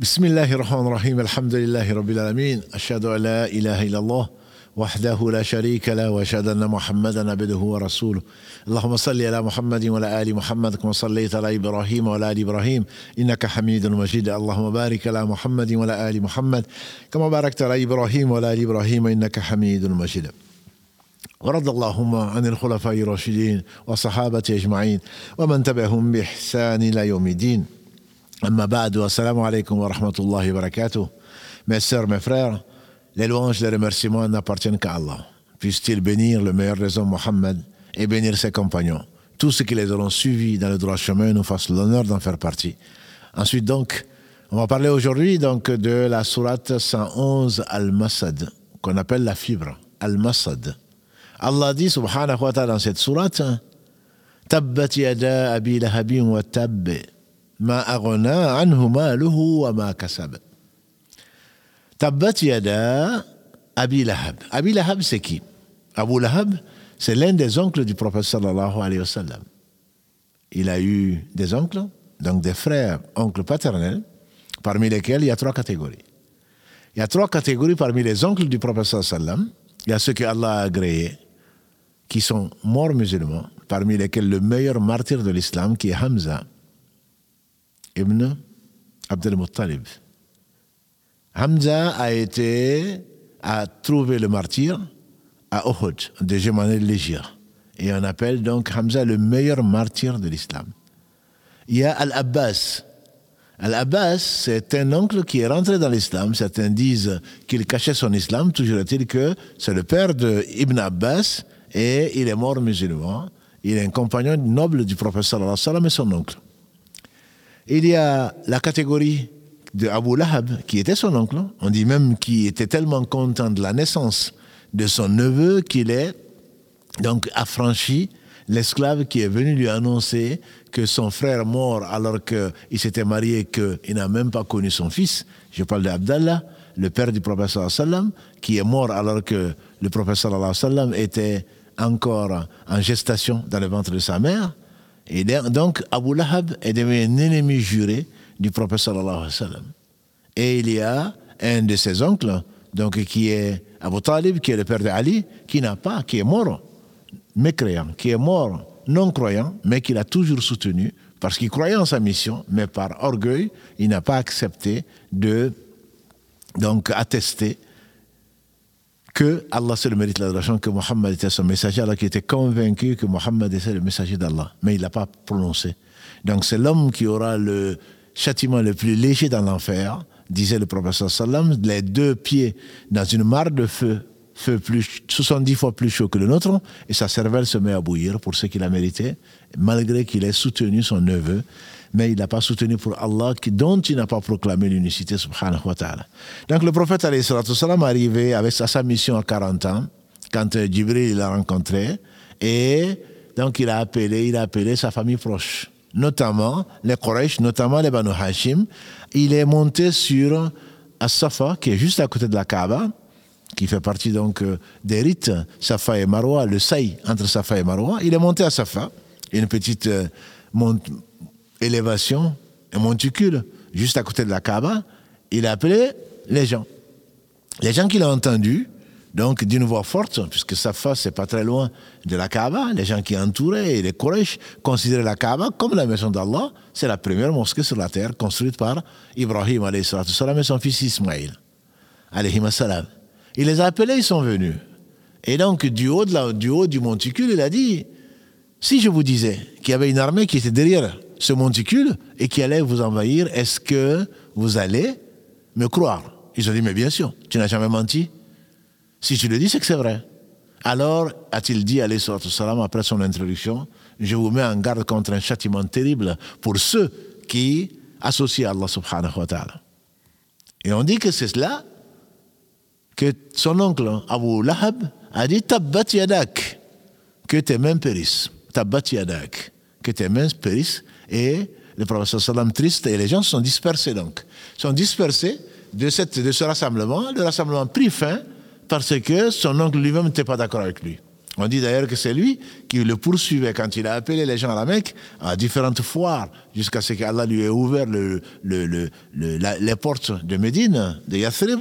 بسم الله الرحمن الرحيم الحمد لله رب العالمين أشهد أن لا إله إلا الله وحده لا شريك له وأشهد أن محمدا عبده ورسوله اللهم صل على محمد وعلى آل محمد كما صليت على إبراهيم وعلى آل إبراهيم إنك حميد مجيد اللهم بارك على محمد وعلى آل محمد كما باركت على إبراهيم وعلى آل إبراهيم إنك حميد مجيد ورضى اللهم عن الخلفاء الراشدين والصحابة أجمعين ومن تبعهم بإحسان إلى يوم الدين. Amma ba'du, assalamu alaikum wa rahmatullahi wa barakatuh. Mes sœurs, mes frères, les louanges, les remerciements n'appartiennent qu'à Allah. Puisse-t-il bénir le meilleur des hommes, Mohammed, et bénir ses compagnons. Tous ceux qui les auront suivis dans le droit chemin nous fassent l'honneur d'en faire partie. Ensuite, donc, on va parler aujourd'hui donc de la sourate 111 Al-Masad, qu'on appelle la fibre, Al-Masad. Allah dit, subhanahu wa ta'ala, dans cette sourate, Tabbat yada abi wa tabbe. ما أغنى عنه ماله وما كسب تبت يدا Abi Lahab. Abi Lahab, c'est qui Abu Lahab, c'est l'un des oncles du prophète sallallahu alayhi wa sallam. Il a eu des oncles, donc des frères, oncles paternels, parmi lesquels il y a trois catégories. Il y a trois catégories parmi les oncles du prophète sallallahu alayhi wa sallam. Il y a ceux que Allah a agréés, qui sont morts musulmans, parmi lesquels le meilleur martyr de l'islam, qui est Hamza, ibn Abdel Muttalib. Hamza a été, a trouvé le martyr à Uhud, de l'Égypte. Et on appelle donc Hamza le meilleur martyr de l'islam. Il y a Al-Abbas. Al-Abbas, c'est un oncle qui est rentré dans l'islam. Certains disent qu'il cachait son islam. Toujours est-il que c'est le père de Ibn Abbas et il est mort musulman. Il est un compagnon noble du sallam et son oncle. Il y a la catégorie de Abu Lahab, qui était son oncle. On dit même qu'il était tellement content de la naissance de son neveu qu'il est donc affranchi l'esclave qui est venu lui annoncer que son frère mort alors qu'il s'était marié, qu'il n'a même pas connu son fils. Je parle d'Abdallah, le père du prophète sallam, qui est mort alors que le prophète sallam était encore en gestation dans le ventre de sa mère. Et donc, Abu Lahab est devenu un ennemi juré du prophète sallallahu alayhi wa sallam. Et il y a un de ses oncles, donc qui est Abu Talib, qui est le père de Ali, qui n'a pas, qui est mort, mécréant, qui est mort non croyant, mais qu'il a toujours soutenu, parce qu'il croyait en sa mission, mais par orgueil, il n'a pas accepté de donc attester que Allah c'est le mérite l'adoration, que Mohammed était son messager, alors qu'il était convaincu que Mohammed était le messager d'Allah, mais il n'a pas prononcé. Donc c'est l'homme qui aura le châtiment le plus léger dans l'enfer, disait le prophète sallam, les deux pieds dans une mare de feu, feu plus, 70 fois plus chaud que le nôtre, et sa cervelle se met à bouillir pour ce qu'il a mérité, malgré qu'il ait soutenu son neveu mais il n'a pas soutenu pour Allah, dont il n'a pas proclamé l'unicité, subhanahu wa ta'ala. Donc le prophète, alayhi salam, arrivé avec sa mission à 40 ans, quand euh, Jibril l'a rencontré, et donc il a appelé, il a appelé sa famille proche, notamment les Quraysh, notamment les Banu Hashim. Il est monté sur As-Safa, qui est juste à côté de la Kaaba, qui fait partie donc euh, des rites Safa et Marwa, le saï entre Safa et Marwa. Il est monté à Safa, une petite euh, élévation, un monticule, juste à côté de la Kaaba, il a appelé les gens. Les gens qui l'ont entendu, donc d'une voix forte, puisque Safa, c'est pas très loin de la Kaaba, les gens qui entouraient, les Quraysh, considéraient la Kaaba comme la maison d'Allah. C'est la première mosquée sur la terre construite par Ibrahim et son fils Ismaïl. Il les a appelés, ils sont venus. Et donc, du haut, de la, du, haut du monticule, il a dit, si je vous disais qu'il y avait une armée qui était derrière ce monticule et qui allait vous envahir, est-ce que vous allez me croire? Ils ont dit, mais bien sûr, tu n'as jamais menti. Si tu le dis, c'est que c'est vrai. Alors, a-t-il dit, alayhi salam, après son introduction, je vous mets en garde contre un châtiment terrible pour ceux qui associent Allah subhanahu wa ta'ala. Et on dit que c'est cela que son oncle Abu Lahab a dit Tabbat yadak, que tes mains périssent. Tabbat yadak, que tes mains périssent et le prophète sallam triste et les gens sont dispersés donc. sont dispersés de, ce rassemblement. Le rassemblement prit fin parce que son oncle lui-même n'était pas d'accord avec lui. On dit d'ailleurs que c'est lui qui le poursuivait quand il a appelé les gens à la Mecque à différentes foires, jusqu'à ce qu'Allah lui ait ouvert le, les portes de Médine, de Yathrib.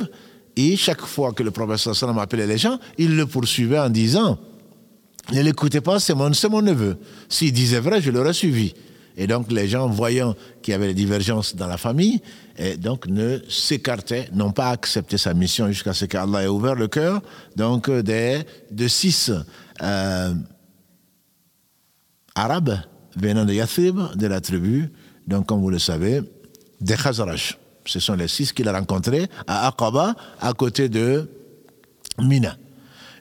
Et chaque fois que le prophète sallam appelait les gens, il le poursuivait en disant Ne l'écoutez pas, c'est mon, mon neveu. S'il disait vrai, je l'aurais suivi. Et donc les gens, voyant qu'il y avait des divergences dans la famille, et donc ne s'écartaient, n'ont pas accepté sa mission jusqu'à ce qu'Allah ait ouvert le cœur donc des, de six euh, arabes venant de Yathrib, de la tribu, donc comme vous le savez, des Khazraj. Ce sont les six qu'il a rencontrés à Aqaba, à côté de Mina.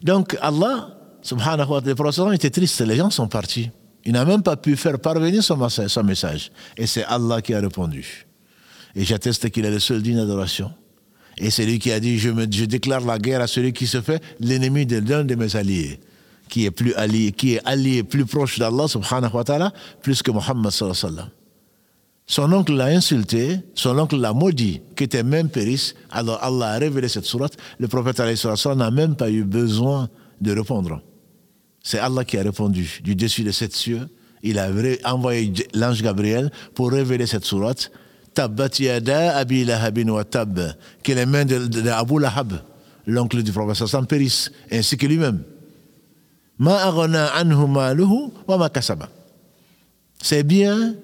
Donc Allah, subhanahu wa ta'ala, était triste, les gens sont partis. Il n'a même pas pu faire parvenir son message. Et c'est Allah qui a répondu. Et j'atteste qu'il est le seul digne d'adoration. Et c'est lui qui a dit, je, déclare la guerre à celui qui se fait l'ennemi de l'un de mes alliés, qui est plus allié, qui est allié plus proche d'Allah subhanahu wa ta'ala, plus que Muhammad sallallahu alayhi wa. Son oncle l'a insulté, son oncle l'a maudit, qui était même périsse. Alors Allah a révélé cette sourate. Le prophète n'a même pas eu besoin de répondre. C'est Allah qui a répondu du dessus de cette cieux. Il a envoyé l'ange Gabriel pour révéler cette sourate. Tabbat yada abi wa tab, qui est les mains d'Abu Lahab, l'oncle du prophète sallam périsse, ainsi que lui-même. Ma anhu wa ma. C'est bien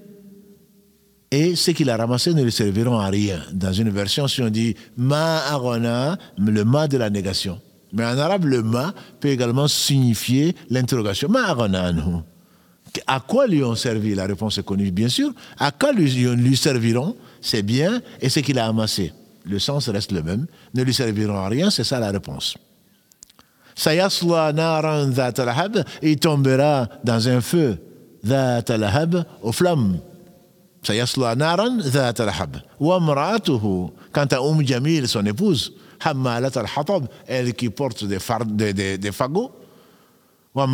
et ce qu'il a ramassé ne lui serviront à rien. Dans une version, si on dit ma le ma de la négation. Mais en arabe, le ma peut également signifier l'interrogation. Ma. À quoi lui ont servi? La réponse est connue, bien sûr. À quoi lui, lui serviront? C'est bien, et ce qu'il a amassé? Le sens reste le même. Ne lui serviront à rien, c'est ça la réponse. Sayasla naran il tombera dans un feu aux flammes. Sayasla naran Wa quant à Umm Jamil, son épouse, al-hatab, elle qui porte des, des, des fagots, on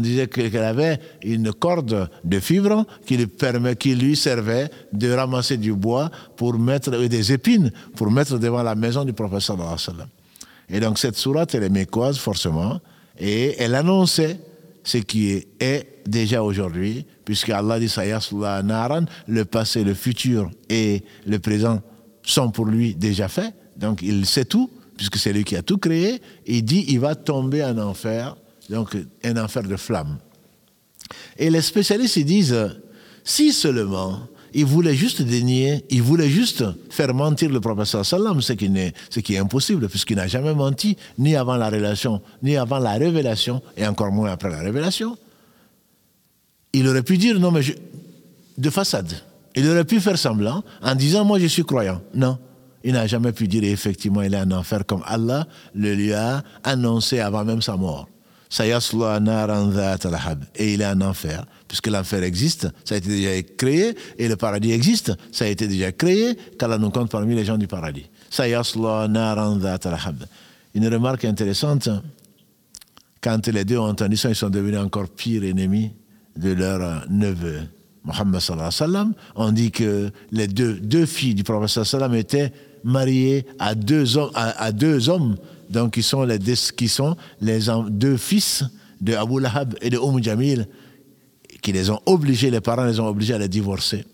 disait qu'elle avait une corde de fibres qui lui, permet, qui lui servait de ramasser du bois pour mettre, et des épines pour mettre devant la maison du professeur. Et donc cette sourate, elle est mécoise forcément, et elle annonçait ce qui est déjà aujourd'hui, puisque Allah dit naran, le passé, le futur et le présent sont pour lui déjà faits, donc il sait tout puisque c'est lui qui a tout créé, il dit il va tomber en enfer, donc un enfer de flammes. Et les spécialistes disent si seulement il voulait juste dénier, il voulait juste faire mentir le professeur ce qui, est, ce qui impossible, puisqu'il n'a jamais menti, ni avant la relation, ni avant la révélation, et encore moins après la révélation. Il aurait pu dire non, mais de façade. Il aurait pu faire semblant en disant moi je suis croyant. Non il n'a jamais pu dire effectivement il est en enfer comme Allah le lui a annoncé avant même sa mort. Et il est en enfer, puisque l'enfer existe, ça a été déjà créé, et le paradis existe, ça a été déjà créé, qu'Allah nous compte parmi les gens du paradis. Une remarque intéressante, quand les deux ont entendu ça, ils sont devenus encore pires ennemis de leur neveu. Mohammed sallallahu on dit que les deux, filles du prophète sallam étaient marié à deux hommes, à, deux hommes donc qui sont les, deux fils de Abu Lahab et de Umm Jamil, qui les ont obligés, les parents les ont obligés à les divorcer.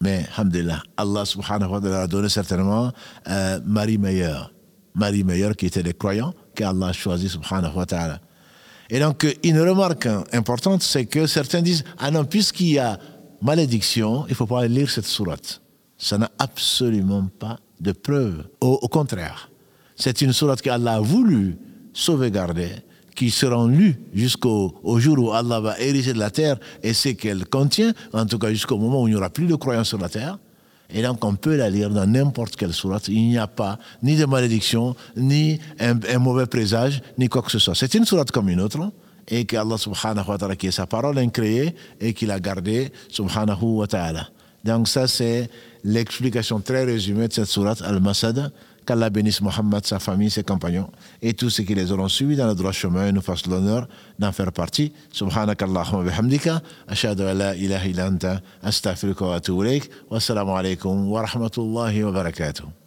Mais, alhamdulillah, Allah subhanahu wa ta'ala a donné certainement euh, Marie meilleure. Marie meilleure qui était des croyants, qu'Allah a choisi subhanahu wa ta'ala. Et donc, une remarque importante, c'est que certains disent, ah non, puisqu'il y a malédiction, il ne faut pas lire cette sourate ça n'a absolument pas de preuve. Au, contraire, c'est une sourate qu'Allah a voulu sauvegarder, qui sera lue jusqu'au jour où Allah va ériger la terre et ce qu'elle contient, en tout cas jusqu'au moment où il n'y aura plus de croyance sur la terre. Et donc on peut la lire dans n'importe quelle sourate. Il n'y a pas ni de malédiction, ni un, mauvais présage, ni quoi que ce soit. C'est une sourate comme une autre. Et qu'Allah subhanahu wa ta'ala, qui est sa parole incréée et qu'il a gardée subhanahu wa ta'ala. Donc ça c'est l'explication très résumée de cette sourate Al-Masad. Qu'Allah bénisse Mohammed, sa famille, ses compagnons et tous ceux qui les auront suivis dans le droit chemin et nous fassent l'honneur d'en faire partie. Subhanakallahumma bihamdika. Ashhadu an la ilaha illa anta. Wa atubu Wassalamu alaikum wa rahmatullahi wa barakatuh.